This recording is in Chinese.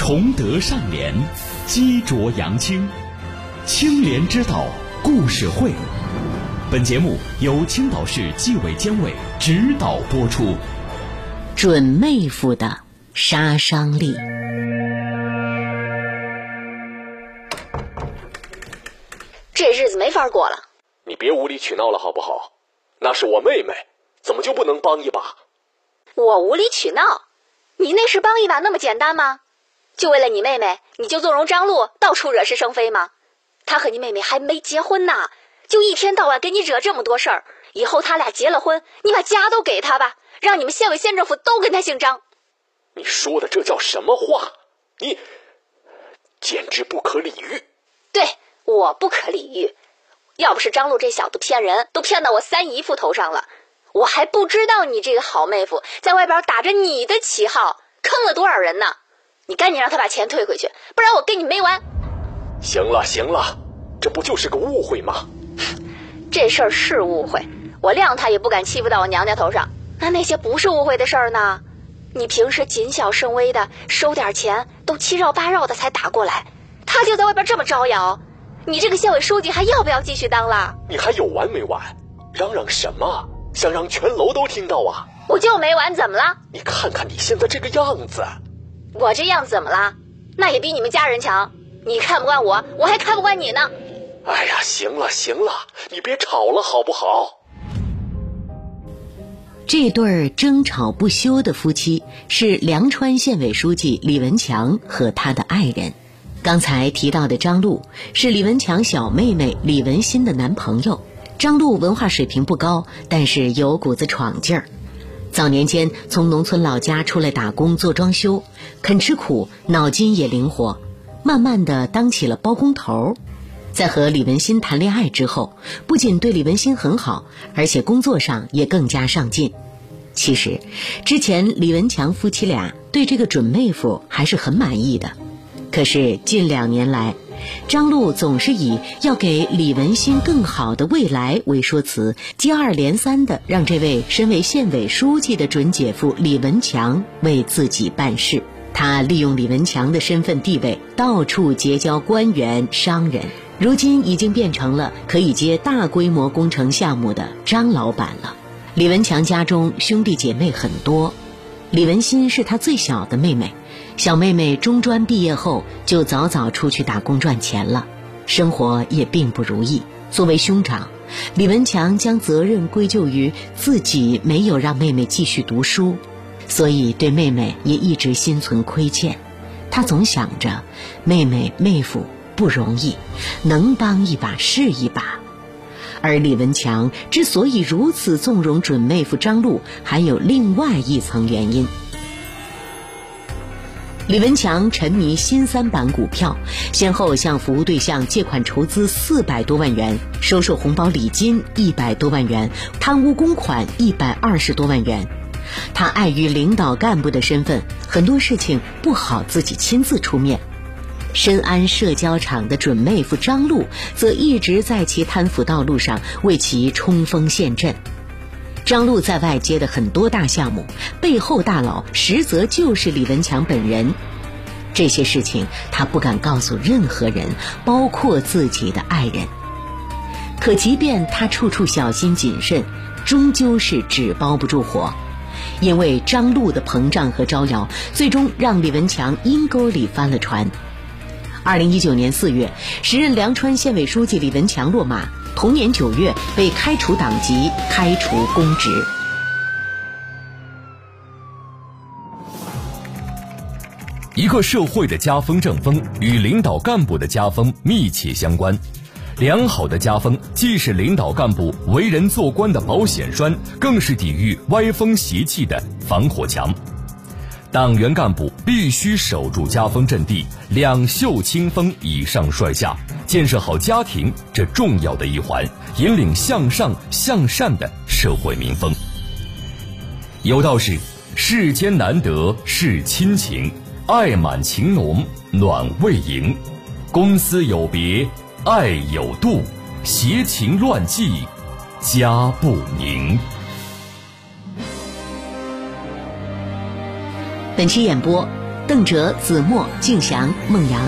崇德尚廉，积浊扬清，清廉之道故事会。本节目由青岛市纪委监委指导播出。准妹夫的杀伤力。这日子没法过了。你别无理取闹了，好不好？那是我妹妹，怎么就不能帮一把？我无理取闹？你那是帮一把那么简单吗？就为了你妹妹，你就纵容张璐到处惹是生非吗？他和你妹妹还没结婚呢，就一天到晚给你惹这么多事儿。以后他俩结了婚，你把家都给他吧，让你们县委县政府都跟他姓张。你说的这叫什么话？你简直不可理喻。对我不可理喻。要不是张璐这小子骗人，都骗到我三姨夫头上了，我还不知道你这个好妹夫在外边打着你的旗号坑了多少人呢。你赶紧让他把钱退回去，不然我跟你没完。行了行了，这不就是个误会吗？这事儿是误会，我谅他也不敢欺负到我娘家头上。那那些不是误会的事儿呢？你平时谨小慎微的收点钱，都七绕八绕的才打过来，他就在外边这么招摇。你这个县委书记还要不要继续当了？你还有完没完？嚷嚷什么？想让全楼都听到啊？我就没完，怎么了？你看看你现在这个样子。我这样怎么了？那也比你们家人强。你看不惯我，我还看不惯你呢。哎呀，行了行了，你别吵了好不好？这对争吵不休的夫妻是梁川县委书记李文强和他的爱人。刚才提到的张璐是李文强小妹妹李文新的男朋友。张璐文化水平不高，但是有股子闯劲儿。早年间从农村老家出来打工做装修，肯吃苦，脑筋也灵活，慢慢的当起了包工头。在和李文新谈恋爱之后，不仅对李文新很好，而且工作上也更加上进。其实，之前李文强夫妻俩对这个准妹夫还是很满意的。可是近两年来，张璐总是以要给李文新更好的未来为说辞，接二连三的让这位身为县委书记的准姐夫李文强为自己办事。他利用李文强的身份地位，到处结交官员、商人，如今已经变成了可以接大规模工程项目的张老板了。李文强家中兄弟姐妹很多，李文新是他最小的妹妹。小妹妹中专毕业后就早早出去打工赚钱了，生活也并不如意。作为兄长，李文强将责任归咎于自己没有让妹妹继续读书，所以对妹妹也一直心存亏欠。他总想着妹妹妹夫不容易，能帮一把是一把。而李文强之所以如此纵容准妹夫张璐，还有另外一层原因。李文强沉迷新三板股票，先后向服务对象借款筹资四百多万元，收受红包礼金一百多万元，贪污公款一百二十多万元。他碍于领导干部的身份，很多事情不好自己亲自出面。深谙社交场的准妹夫张璐，则一直在其贪腐道路上为其冲锋陷阵。张璐在外接的很多大项目，背后大佬实则就是李文强本人。这些事情他不敢告诉任何人，包括自己的爱人。可即便他处处小心谨慎，终究是纸包不住火。因为张璐的膨胀和招摇，最终让李文强阴沟里翻了船。二零一九年四月，时任凉川县委书记李文强落马。同年九月被开除党籍、开除公职。一个社会的家风正风与领导干部的家风密切相关。良好的家风既是领导干部为人做官的保险栓，更是抵御歪风邪气的防火墙。党员干部必须守住家风阵地，两袖清风以上率下，建设好家庭这重要的一环，引领向上向善的社会民风。有道是：世间难得是亲情，爱满情浓暖未盈；公私有别，爱有度，邪情乱纪，家不宁。本期演播，邓哲、子墨、敬祥、孟阳。